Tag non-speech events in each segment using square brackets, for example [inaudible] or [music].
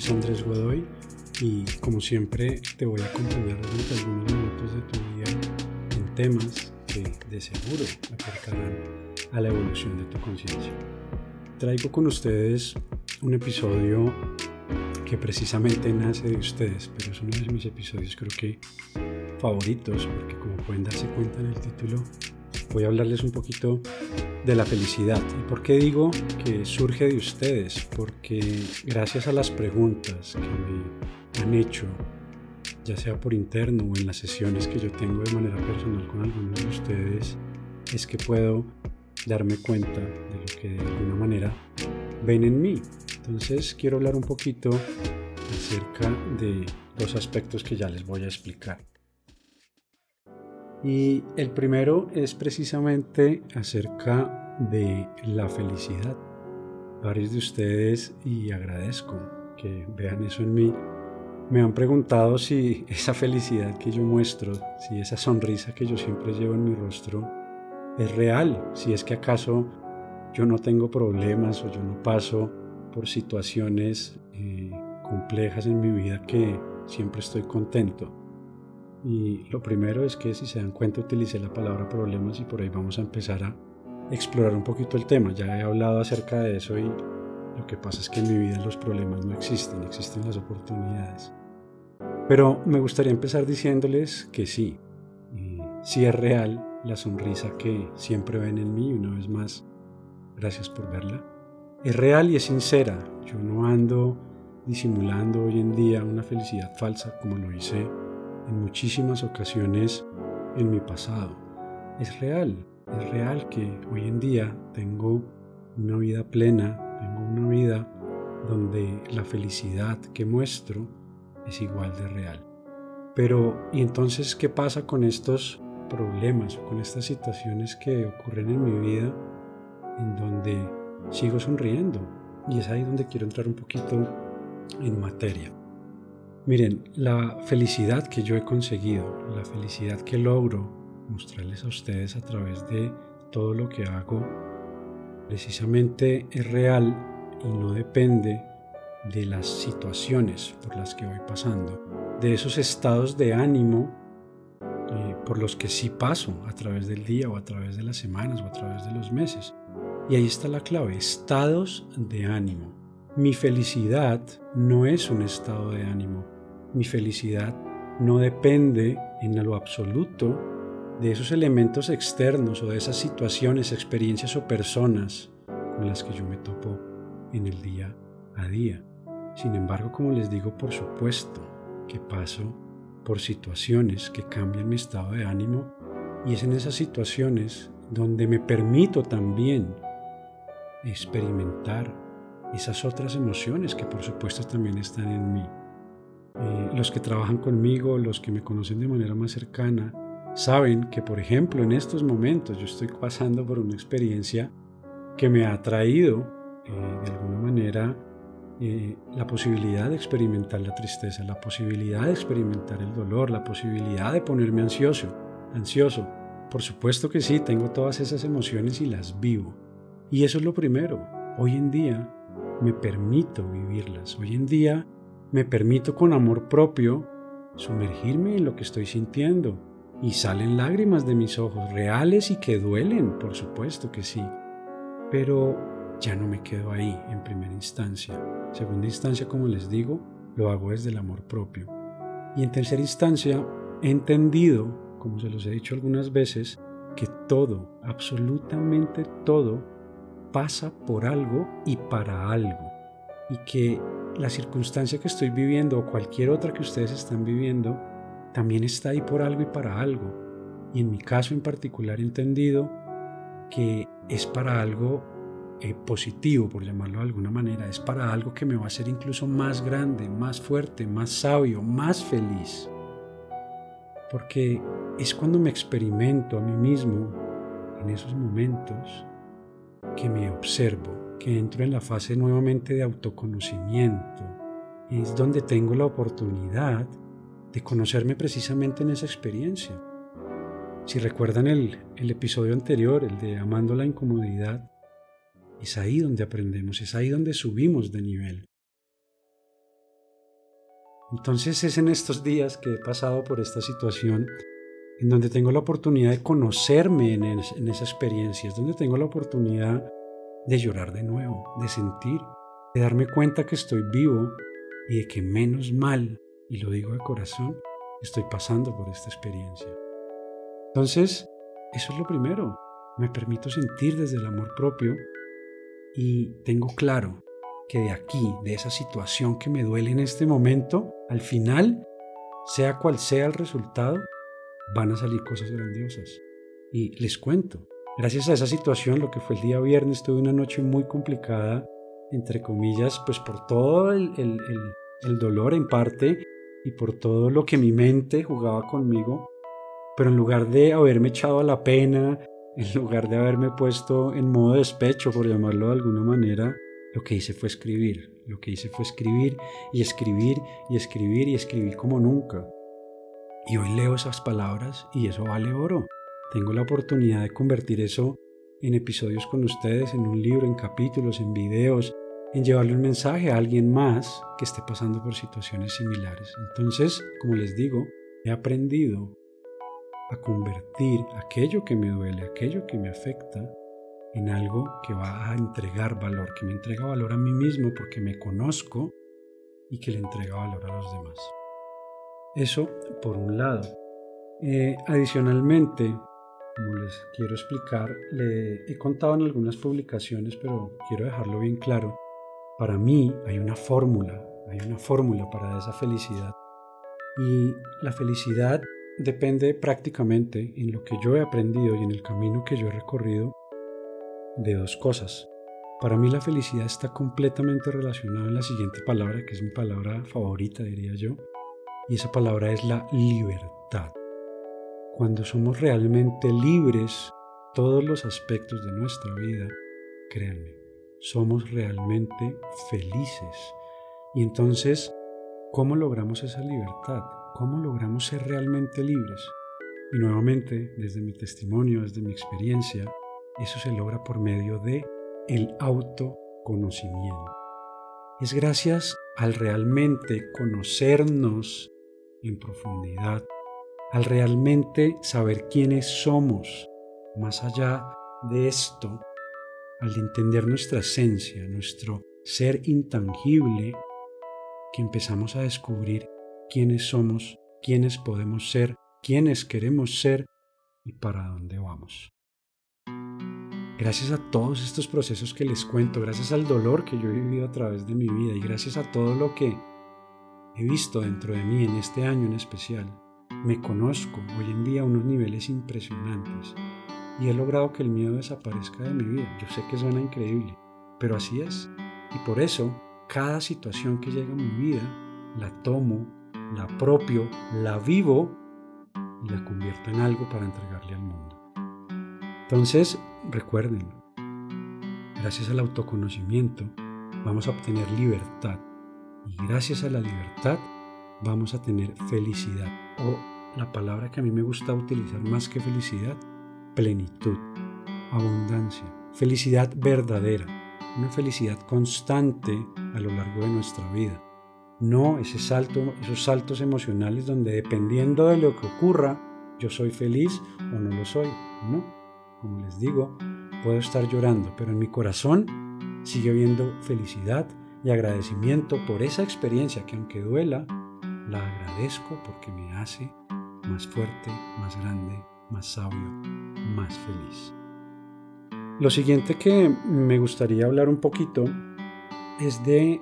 Luis Andrés Godoy y como siempre te voy a acompañar durante algunos minutos de tu día en temas que de seguro aportarán a la evolución de tu conciencia. Traigo con ustedes un episodio que precisamente nace de ustedes, pero es uno de mis episodios creo que favoritos porque como pueden darse cuenta en el título voy a hablarles un poquito de la felicidad. ¿Y por qué digo que surge de ustedes? Porque gracias a las preguntas que me han hecho, ya sea por interno o en las sesiones que yo tengo de manera personal con algunos de ustedes, es que puedo darme cuenta de lo que de alguna manera ven en mí. Entonces quiero hablar un poquito acerca de los aspectos que ya les voy a explicar. Y el primero es precisamente acerca de la felicidad. Varios de ustedes, y agradezco que vean eso en mí, me han preguntado si [laughs] esa felicidad que yo muestro, si esa sonrisa que yo siempre llevo en mi rostro, es real, si es que acaso yo no tengo problemas o yo no paso por situaciones eh, complejas en mi vida que siempre estoy contento. Y lo primero es que si se dan cuenta utilicé la palabra problemas y por ahí vamos a empezar a explorar un poquito el tema. Ya he hablado acerca de eso y lo que pasa es que en mi vida los problemas no existen, existen las oportunidades. Pero me gustaría empezar diciéndoles que sí, sí es real la sonrisa que siempre ven en mí, una vez más, gracias por verla. Es real y es sincera, yo no ando disimulando hoy en día una felicidad falsa como lo hice en muchísimas ocasiones en mi pasado. Es real, es real que hoy en día tengo una vida plena, tengo una vida donde la felicidad que muestro es igual de real. Pero, ¿y entonces qué pasa con estos problemas con estas situaciones que ocurren en mi vida en donde sigo sonriendo? Y es ahí donde quiero entrar un poquito en materia. Miren, la felicidad que yo he conseguido, la felicidad que logro mostrarles a ustedes a través de todo lo que hago, precisamente es real y no depende de las situaciones por las que voy pasando, de esos estados de ánimo eh, por los que sí paso a través del día o a través de las semanas o a través de los meses. Y ahí está la clave, estados de ánimo. Mi felicidad no es un estado de ánimo. Mi felicidad no depende en lo absoluto de esos elementos externos o de esas situaciones, experiencias o personas con las que yo me topo en el día a día. Sin embargo, como les digo, por supuesto que paso por situaciones que cambian mi estado de ánimo y es en esas situaciones donde me permito también experimentar esas otras emociones que por supuesto también están en mí. Eh, los que trabajan conmigo, los que me conocen de manera más cercana, saben que por ejemplo en estos momentos yo estoy pasando por una experiencia que me ha traído eh, de alguna manera eh, la posibilidad de experimentar la tristeza, la posibilidad de experimentar el dolor, la posibilidad de ponerme ansioso, ansioso. Por supuesto que sí, tengo todas esas emociones y las vivo. Y eso es lo primero. Hoy en día me permito vivirlas. Hoy en día me permito con amor propio sumergirme en lo que estoy sintiendo. Y salen lágrimas de mis ojos, reales y que duelen, por supuesto que sí. Pero ya no me quedo ahí en primera instancia. Segunda instancia, como les digo, lo hago desde el amor propio. Y en tercera instancia, he entendido, como se los he dicho algunas veces, que todo, absolutamente todo, pasa por algo y para algo. Y que la circunstancia que estoy viviendo o cualquier otra que ustedes están viviendo también está ahí por algo y para algo. Y en mi caso en particular he entendido que es para algo eh, positivo, por llamarlo de alguna manera, es para algo que me va a hacer incluso más grande, más fuerte, más sabio, más feliz. Porque es cuando me experimento a mí mismo en esos momentos que me observo, que entro en la fase nuevamente de autoconocimiento. Es donde tengo la oportunidad de conocerme precisamente en esa experiencia. Si recuerdan el, el episodio anterior, el de Amando la Incomodidad, es ahí donde aprendemos, es ahí donde subimos de nivel. Entonces es en estos días que he pasado por esta situación en donde tengo la oportunidad de conocerme en, en esa experiencia, es donde tengo la oportunidad de llorar de nuevo, de sentir, de darme cuenta que estoy vivo y de que menos mal, y lo digo de corazón, estoy pasando por esta experiencia. Entonces, eso es lo primero. Me permito sentir desde el amor propio y tengo claro que de aquí, de esa situación que me duele en este momento, al final, sea cual sea el resultado, van a salir cosas grandiosas. Y les cuento, gracias a esa situación, lo que fue el día viernes, tuve una noche muy complicada, entre comillas, pues por todo el, dolor en parte y por todo lo que mi mente jugaba conmigo, pero en lugar de haberme echado a la pena, en lugar de haberme puesto en modo despecho, por llamarlo de alguna manera, lo que hice fue escribir. Lo que hice fue escribir y escribir y escribir y escribir como nunca. Y hoy leo esas palabras y eso vale oro. Tengo la oportunidad de convertir eso en episodios con ustedes, en un libro, en capítulos, en videos, en llevarle un mensaje a alguien más que esté pasando por situaciones similares. Entonces, como les digo, he aprendido a convertir aquello que me duele, aquello que me afecta, en algo que va a entregar valor, que me entrega valor a mí mismo porque me conozco y que le entrega valor a los demás. Eso por un lado. Eh, adicionalmente, como les quiero explicar, le he contado en algunas publicaciones, pero quiero dejarlo bien claro. Para mí hay una fórmula, hay una fórmula para esa felicidad. Y la felicidad depende prácticamente en lo que yo he aprendido y en el camino que yo he recorrido de dos cosas. Para mí la felicidad está completamente relacionada en la siguiente palabra, que es mi palabra favorita, diría yo, y esa palabra es la libertad. Cuando somos realmente libres, todos los aspectos de nuestra vida, créanme, somos realmente felices. Y entonces, ¿cómo logramos esa libertad? ¿Cómo logramos ser realmente libres? Y nuevamente, desde mi testimonio, desde mi experiencia, eso se logra por medio de el autoconocimiento. Es gracias al realmente conocernos en profundidad, al realmente saber quiénes somos, más allá de esto, al entender nuestra esencia, nuestro ser intangible, que empezamos a descubrir quiénes somos, quiénes podemos ser, quiénes queremos ser y para dónde vamos. Gracias a todos estos procesos que les cuento, gracias al dolor que yo he vivido a través de mi vida y gracias a todo lo que he visto dentro de mí en este año en especial, me conozco hoy en día a unos niveles impresionantes y he logrado que el miedo desaparezca de mi vida. Yo sé que suena increíble, pero así es. Y por eso, cada situación que llega a mi vida, la tomo, la apropio, la vivo y la convierto en algo para entregarle al mundo. Entonces, recuerden, gracias al autoconocimiento vamos a obtener libertad y gracias a la libertad vamos a tener felicidad o la palabra que a mí me gusta utilizar más que felicidad, plenitud, abundancia, felicidad verdadera, una felicidad constante a lo largo de nuestra vida. No ese salto, esos saltos emocionales donde dependiendo de lo que ocurra, yo soy feliz o no lo soy. No, como les digo, puedo estar llorando, pero en mi corazón sigue habiendo felicidad y agradecimiento por esa experiencia que aunque duela, la agradezco porque me hace más fuerte, más grande, más sabio, más feliz. Lo siguiente que me gustaría hablar un poquito es de,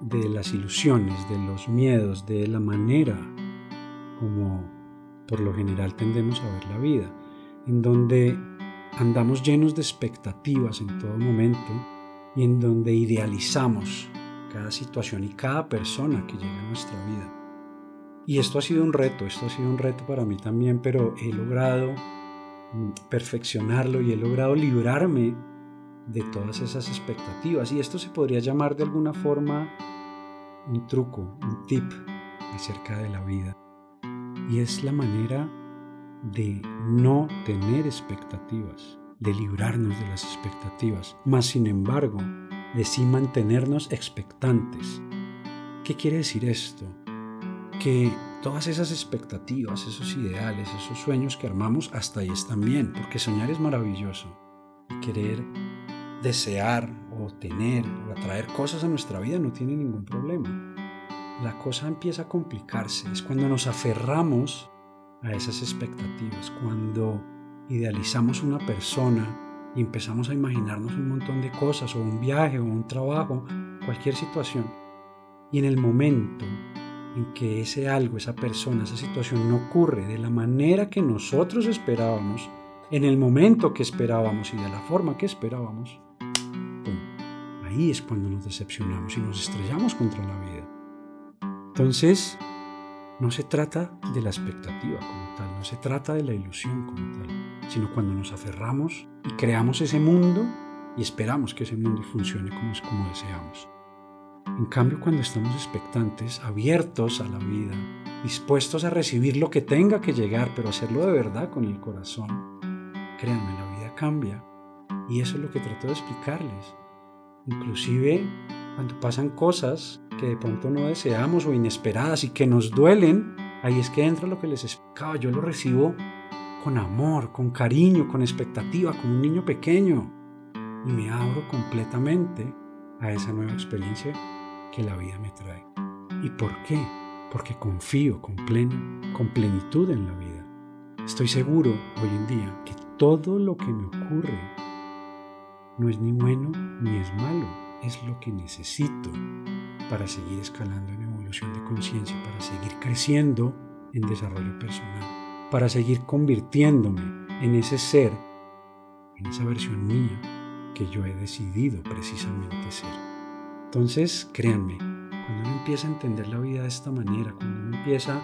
de las ilusiones, de los miedos, de la manera como por lo general tendemos a ver la vida, en donde andamos llenos de expectativas en todo momento y en donde idealizamos cada situación y cada persona que llega a nuestra vida. Y esto ha sido un reto, esto ha sido un reto para mí también, pero he logrado mm, perfeccionarlo y he logrado librarme de todas esas expectativas. Y esto se podría llamar de alguna forma un truco, un tip acerca de la vida. Y es la manera de no tener expectativas, de librarnos de las expectativas, más sin embargo, de sí mantenernos expectantes. ¿Qué quiere decir esto? que todas esas expectativas, esos ideales, esos sueños que armamos, hasta ahí están bien, porque soñar es maravilloso. querer desear o tener o atraer cosas a nuestra vida no tiene ningún problema. La cosa empieza a complicarse, es cuando nos aferramos a esas expectativas, cuando idealizamos una persona y empezamos a imaginarnos un montón de cosas o un viaje o un trabajo, cualquier situación. Y en el momento en que ese algo, esa persona, esa situación no ocurre de la manera que nosotros esperábamos, en el momento que esperábamos y de la forma que esperábamos, ahí es cuando nos decepcionamos y nos estrellamos contra la vida. Entonces, no se trata de la expectativa como tal, no se trata de la ilusión como tal, sino cuando nos aferramos y creamos ese mundo y esperamos que ese mundo funcione como, como deseamos. En cambio, cuando estamos expectantes, abiertos a la vida, dispuestos a recibir lo que tenga que llegar, pero hacerlo de verdad con el corazón, créanme, la vida cambia. Y eso es lo que trato de explicarles. Inclusive cuando pasan cosas que de pronto no deseamos o inesperadas y que nos duelen, ahí es que entra lo que les explicaba. Yo lo recibo con amor, con cariño, con expectativa, como un niño pequeño. Y me abro completamente a esa nueva experiencia que la vida me trae. ¿Y por qué? Porque confío con, plena, con plenitud en la vida. Estoy seguro hoy en día que todo lo que me ocurre no es ni bueno ni es malo, es lo que necesito para seguir escalando en evolución de conciencia, para seguir creciendo en desarrollo personal, para seguir convirtiéndome en ese ser, en esa versión mía que yo he decidido precisamente ser. Entonces, créanme, cuando uno empieza a entender la vida de esta manera, cuando uno empieza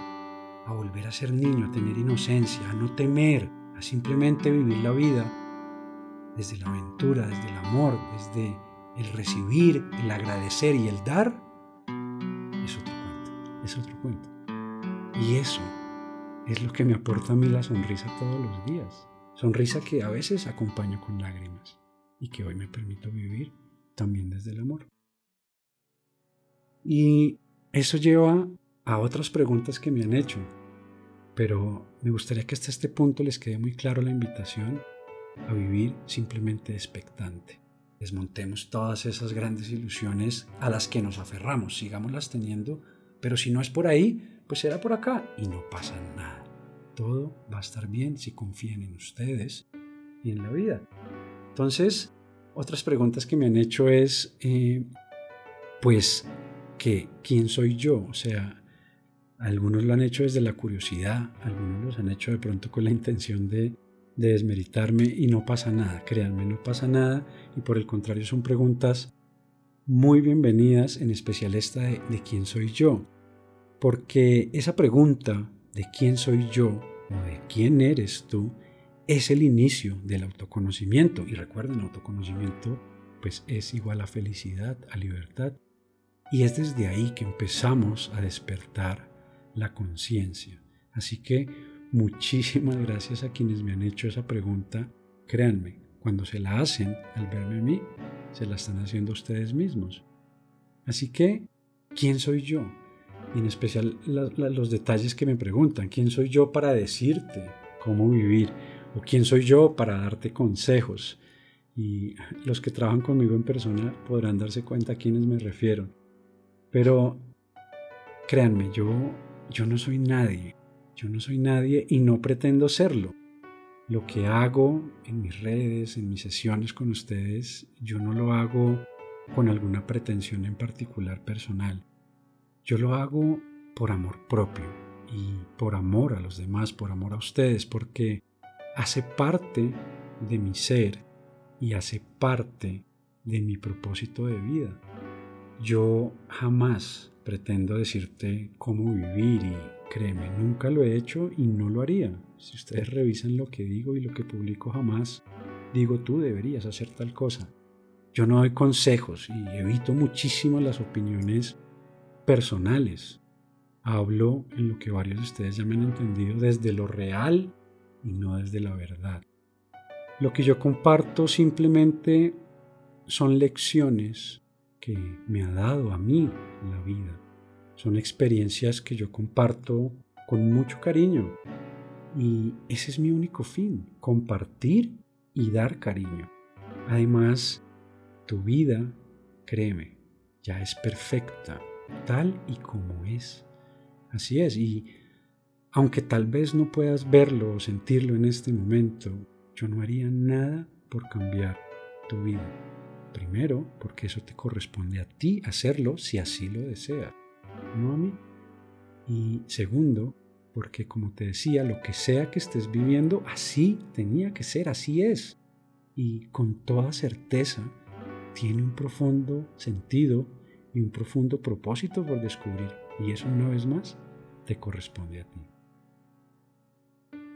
a volver a ser niño, a tener inocencia, a no temer, a simplemente vivir la vida desde la aventura, desde el amor, desde el recibir, el agradecer y el dar, es otro cuento, es otro cuento. Y eso es lo que me aporta a mí la sonrisa todos los días. Sonrisa que a veces acompaño con lágrimas y que hoy me permito vivir también desde el amor. Y eso lleva a otras preguntas que me han hecho, pero me gustaría que hasta este punto les quede muy claro la invitación a vivir simplemente expectante. Desmontemos todas esas grandes ilusiones a las que nos aferramos, sigámoslas teniendo, pero si no es por ahí, pues será por acá y no pasa nada. Todo va a estar bien si confían en ustedes y en la vida. Entonces, otras preguntas que me han hecho es, eh, pues, que quién soy yo. O sea, algunos lo han hecho desde la curiosidad, algunos los han hecho de pronto con la intención de, desmeritarme y no pasa nada, créanme, no pasa nada y por el contrario son preguntas muy bienvenidas, en especial esta de, de quién soy yo, porque esa pregunta de quién soy yo o de quién eres tú es el inicio del autoconocimiento y recuerden, autoconocimiento pues es igual a felicidad, a libertad y es desde ahí que empezamos a despertar la conciencia. Así que muchísimas gracias a quienes me han hecho esa pregunta. Créanme, cuando se la hacen al verme a mí, se la están haciendo ustedes mismos. Así que, ¿quién soy yo? Y en especial los detalles que me preguntan. ¿Quién soy yo para decirte cómo vivir? ¿O quién soy yo para darte consejos? Y los que trabajan conmigo en persona podrán darse cuenta a quiénes me refiero. Pero créanme, yo, yo no soy nadie. Yo no soy nadie y no pretendo serlo. Lo que hago en mis redes, en mis sesiones con ustedes, yo no lo hago con alguna pretensión en particular personal. Yo lo hago por amor propio y por amor a los demás, por amor a ustedes, porque hace parte de mi ser y hace parte de mi propósito de vida. Yo jamás pretendo decirte cómo vivir y créeme, nunca lo he hecho y no lo haría. Si ustedes revisan lo que digo y lo que publico jamás, digo tú deberías hacer tal cosa. Yo no doy consejos y evito muchísimo las opiniones personales. Hablo en lo que varios de ustedes ya me han entendido desde lo real y no desde la verdad. Lo que yo comparto simplemente son lecciones que me ha dado a mí la vida. Son experiencias que yo comparto con mucho cariño. Y ese es mi único fin, compartir y dar cariño. Además, tu vida, créeme, ya es perfecta, tal y como es. Así es, y aunque tal vez no puedas verlo o sentirlo en este momento, yo no haría nada por cambiar tu vida. Primero, porque eso te corresponde a ti hacerlo si así lo deseas, no a mí. Y segundo, porque como te decía, lo que sea que estés viviendo, así tenía que ser, así es. Y con toda certeza tiene un profundo sentido y un profundo propósito por descubrir. Y eso una vez más te corresponde a ti.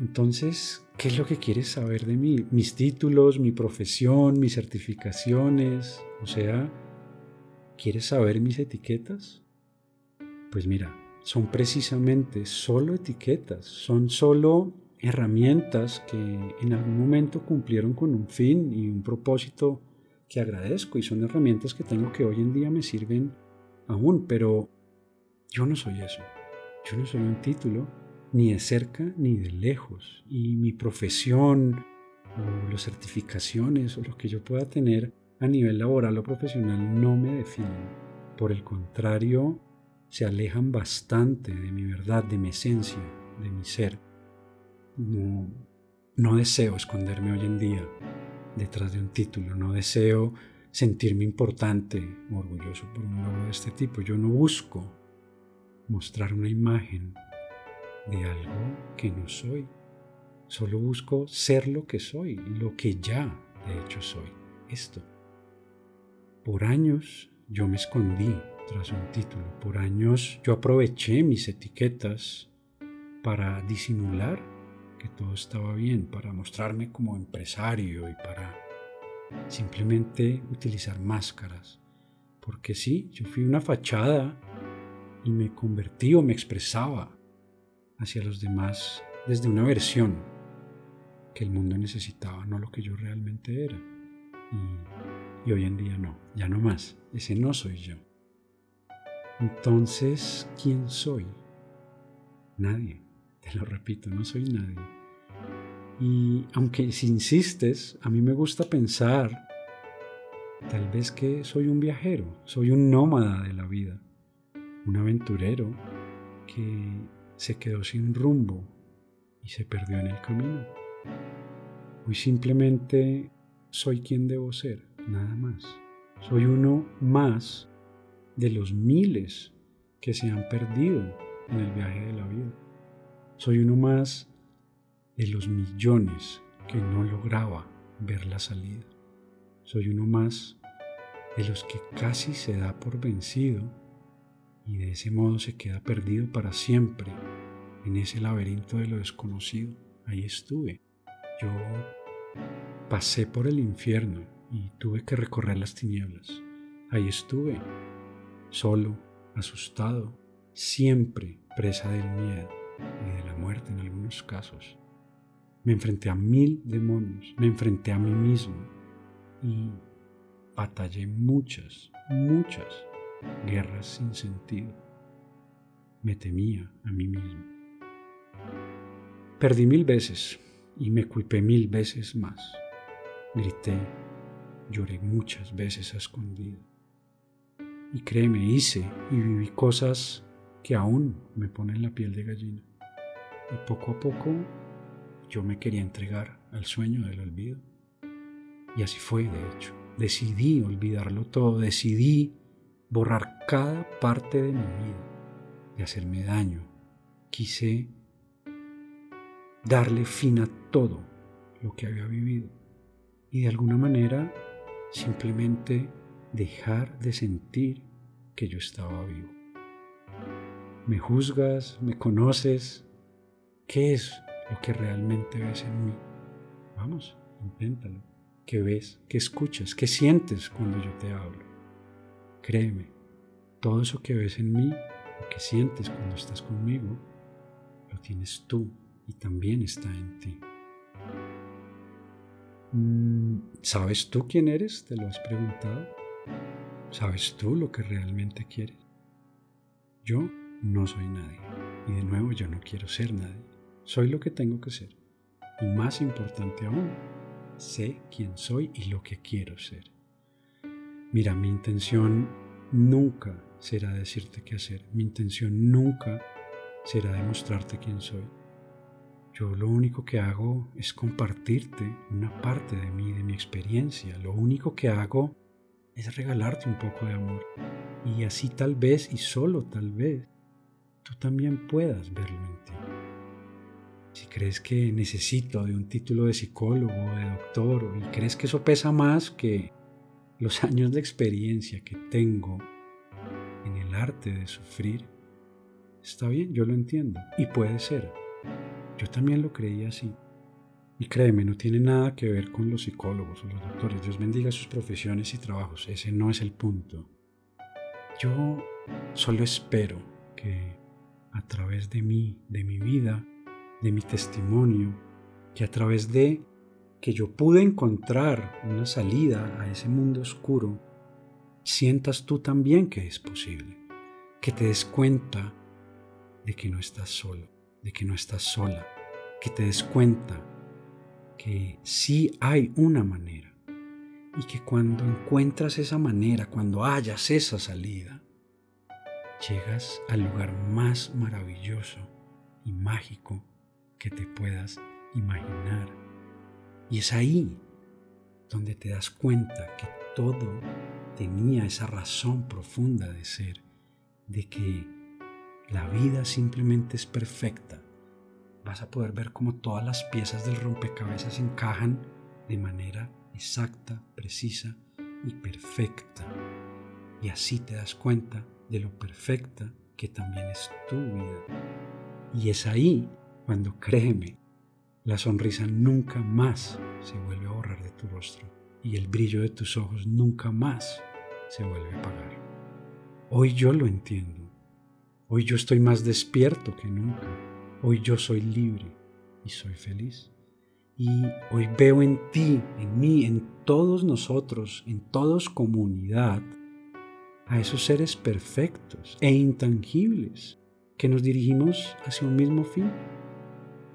Entonces, ¿qué es lo que quieres saber de mí? Mis títulos, mi profesión, mis certificaciones, o sea, ¿quieres saber mis etiquetas? Pues mira, son precisamente solo etiquetas, son solo herramientas que en algún momento cumplieron con un fin y un propósito que agradezco y son herramientas que tengo que hoy en día me sirven aún, pero yo no soy eso. Yo no soy un título, ni de cerca ni de lejos. Y mi profesión o las certificaciones o lo que yo pueda tener a nivel laboral o profesional no me definen. Por el contrario, se alejan bastante de mi verdad, de mi esencia, de mi ser. No, no deseo esconderme hoy en día detrás de un título, no deseo sentirme importante orgulloso por un logro de este tipo. Yo no busco mostrar una imagen de algo que no soy. Solo busco ser lo que soy, lo que ya de hecho soy. Esto. Por años yo me escondí tras un título. Por años yo aproveché mis etiquetas para disimular que todo estaba bien, para mostrarme como empresario y para simplemente utilizar máscaras. Porque sí, yo fui una fachada y me convertí o me expresaba hacia los demás desde una versión que el mundo necesitaba, no lo que yo realmente era. Y, hoy en día no, ya no más. Ese no soy yo. Entonces, ¿quién soy? Nadie. Lo repito, no soy nadie. Y aunque si insistes, a mí me gusta pensar tal vez que soy un viajero, soy un nómada de la vida, un aventurero que se quedó sin rumbo y se perdió en el camino. Hoy simplemente soy quien debo ser, nada más. Soy uno más de los miles que se han perdido en el viaje de la vida. Soy uno más de los millones que no lograba ver la salida. Soy uno más de los que casi se da por vencido y de ese modo se queda perdido para siempre en ese laberinto de lo desconocido. Ahí estuve. Yo pasé por el infierno y tuve que recorrer las tinieblas. Ahí estuve solo, asustado, siempre presa del miedo y de la muerte en algunos casos. Me enfrenté a mil demonios, me enfrenté a mí mismo y batallé muchas, muchas guerras sin sentido. Me temía a mí mismo. Perdí mil veces y me culpé mil veces más. Grité, lloré muchas veces a escondido. Y créeme, hice y viví cosas que aún me ponen la piel de gallina. Y poco a poco yo me quería entregar al sueño del olvido. Y así fue, de hecho. Decidí olvidarlo todo, decidí borrar cada parte de mi vida, de hacerme daño. Quise darle fin a todo lo que había vivido y de alguna manera simplemente dejar de sentir que yo estaba vivo. Me juzgas, me conoces, ¿qué es lo que realmente ves en mí? Vamos, inténtalo. ¿Qué ves? ¿Qué escuchas? ¿Qué sientes cuando yo te hablo? Créeme, todo eso que ves en mí, lo que sientes cuando estás conmigo, lo tienes tú y también está en ti. Mm, ¿Sabes tú quién eres? ¿Te lo has preguntado? ¿Sabes tú lo que realmente quieres? yo no soy nadie. Y de nuevo, yo no quiero ser nadie. Soy lo que tengo que ser. Y más importante aún, sé quién soy y lo que quiero ser. Mira, mi intención nunca será decirte qué hacer. Mi intención nunca será demostrarte quién soy. Yo lo único que hago es compartirte una parte de mí, de mi experiencia. Lo único que hago es regalarte un poco de amor. Y así tal vez, y solo tal vez, tú también puedas verlo en ti. Si crees que necesito de un título de psicólogo de doctor y crees que eso pesa más que los [laughs] años de experiencia que tengo en el arte de sufrir, está bien, yo lo entiendo y puede ser. Yo también lo creía así. Y créeme, no tiene nada que ver con los psicólogos o los doctores. Dios bendiga sus profesiones y trabajos. Ese no es el punto. Yo solo espero que a través de mí, de mi vida, de mi testimonio, que a través de que yo pude encontrar una salida a ese mundo oscuro, sientas tú también que es posible, que te des cuenta de que no estás solo, de que no estás sola, que te des cuenta que sí hay una manera y que cuando encuentras esa manera, cuando hayas esa salida, llegas al lugar más maravilloso y mágico que te puedas imaginar. Y es ahí donde te das cuenta que todo tenía esa razón profunda de ser, de que la vida simplemente es perfecta. Vas a poder ver cómo todas las piezas del rompecabezas encajan de manera exacta, precisa y perfecta. Y así te das cuenta de lo perfecta que también es tu vida. Y es ahí cuando créeme, la sonrisa nunca más se vuelve a borrar de tu rostro y el brillo de tus ojos nunca más se vuelve a apagar. Hoy yo lo entiendo. Hoy yo estoy más despierto que nunca. Hoy yo soy libre y soy feliz. Y hoy veo en ti, en mí, en todos nosotros, en todos comunidad, a esos seres perfectos e intangibles que nos dirigimos hacia un mismo fin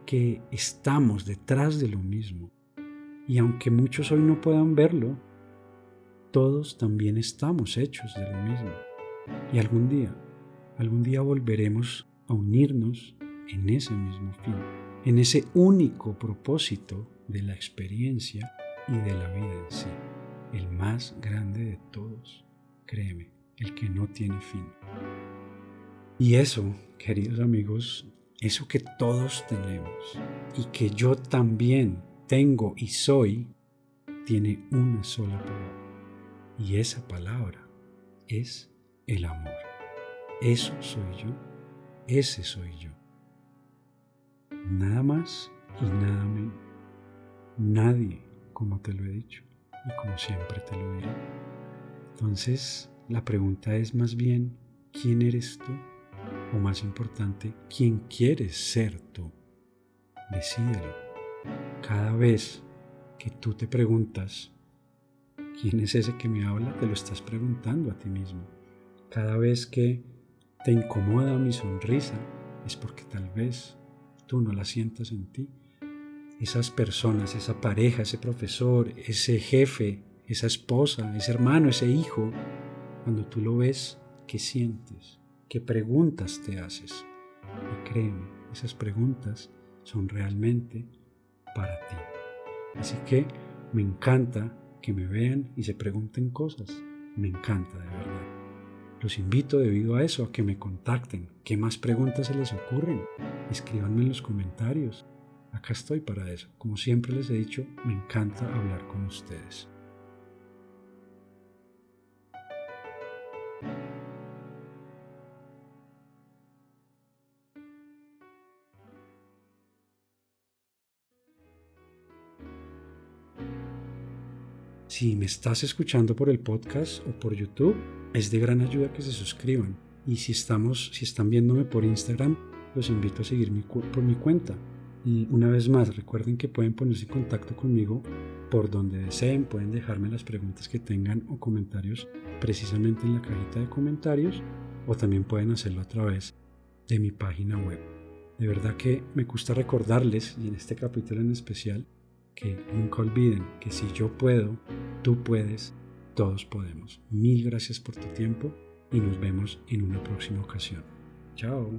que estamos detrás de lo mismo. Y aunque muchos hoy no puedan verlo, todos también estamos hechos de lo mismo. Y algún día, algún día volveremos a unirnos en ese mismo fin, en ese único propósito de la experiencia y de la vida en sí, el más grande de todos, créeme, el que no tiene fin. Y eso, queridos amigos, eso que todos tenemos y que yo también tengo y soy, tiene una sola palabra. Y esa palabra es el amor. Eso soy yo, ese soy yo. Nada más y nada menos. Nadie, como te lo he dicho y como siempre te lo diré. Entonces, la pregunta es más bien, ¿quién eres tú? O más importante, quién quieres ser tú. Decídelo. Cada vez que tú te preguntas, ¿quién es ese que me habla? Te lo estás preguntando a ti mismo. Cada vez que te incomoda mi sonrisa, es porque tal vez tú no la sientas en ti. Esas personas, esa pareja, ese profesor, ese jefe, esa esposa, ese hermano, ese hijo, cuando tú lo ves, ¿qué sientes? Qué preguntas te haces. Y créeme, esas preguntas son realmente para ti. Así que me encanta que me vean y se pregunten cosas. Me encanta de verdad. Los invito debido a eso a que me contacten. ¿Qué más preguntas se les ocurren? Escríbanme en los comentarios. Acá estoy para eso. Como siempre les he dicho, me encanta hablar con ustedes. Si me estás escuchando por el podcast o por YouTube, es de gran ayuda que se suscriban. Y si, estamos, si están viéndome por Instagram, los invito a seguir por mi cuenta. Y una vez más, recuerden que pueden ponerse en contacto conmigo por donde deseen, pueden dejarme las preguntas que tengan o comentarios precisamente en la cajita de comentarios o también pueden hacerlo a través de mi página web. De verdad que me gusta recordarles, y en este capítulo en especial, que nunca olviden que si yo puedo, tú puedes, todos podemos. Mil gracias por tu tiempo y nos vemos en una próxima ocasión. Chao.